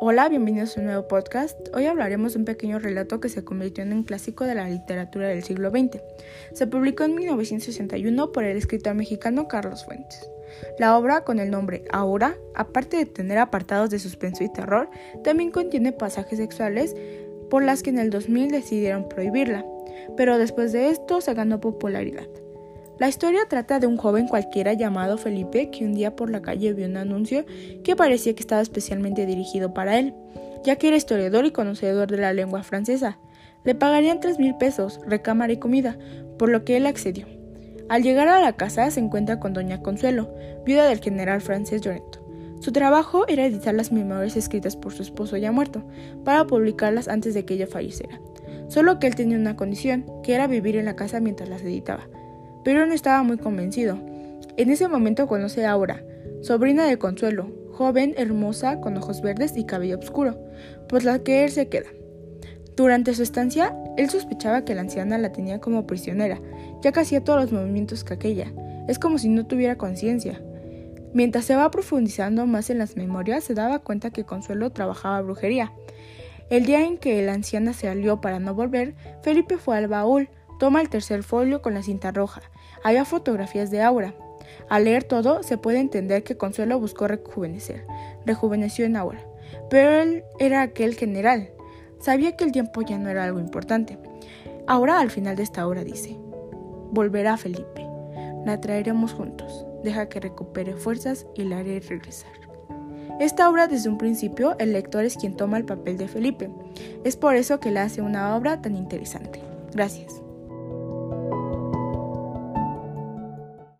Hola, bienvenidos a un nuevo podcast. Hoy hablaremos de un pequeño relato que se convirtió en un clásico de la literatura del siglo XX. Se publicó en 1961 por el escritor mexicano Carlos Fuentes. La obra, con el nombre Ahora, aparte de tener apartados de suspenso y terror, también contiene pasajes sexuales por las que en el 2000 decidieron prohibirla, pero después de esto se ganó popularidad. La historia trata de un joven cualquiera llamado Felipe que un día por la calle vio un anuncio que parecía que estaba especialmente dirigido para él, ya que era historiador y conocedor de la lengua francesa. Le pagarían tres mil pesos, recámara y comida, por lo que él accedió. Al llegar a la casa se encuentra con Doña Consuelo, viuda del general francés Lloreto. Su trabajo era editar las memorias escritas por su esposo ya muerto, para publicarlas antes de que ella falleciera. Solo que él tenía una condición, que era vivir en la casa mientras las editaba pero no estaba muy convencido. En ese momento conoce a Aura, sobrina de Consuelo, joven, hermosa, con ojos verdes y cabello oscuro, por la que él se queda. Durante su estancia, él sospechaba que la anciana la tenía como prisionera, ya que hacía todos los movimientos que aquella. Es como si no tuviera conciencia. Mientras se va profundizando más en las memorias, se daba cuenta que Consuelo trabajaba brujería. El día en que la anciana se alió para no volver, Felipe fue al baúl, Toma el tercer folio con la cinta roja. Había fotografías de Aura. Al leer todo, se puede entender que Consuelo buscó rejuvenecer. Rejuveneció en Aura. Pero él era aquel general. Sabía que el tiempo ya no era algo importante. Ahora, al final de esta obra, dice: Volverá Felipe. La traeremos juntos. Deja que recupere fuerzas y la haré regresar. Esta obra desde un principio el lector es quien toma el papel de Felipe. Es por eso que la hace una obra tan interesante. Gracias.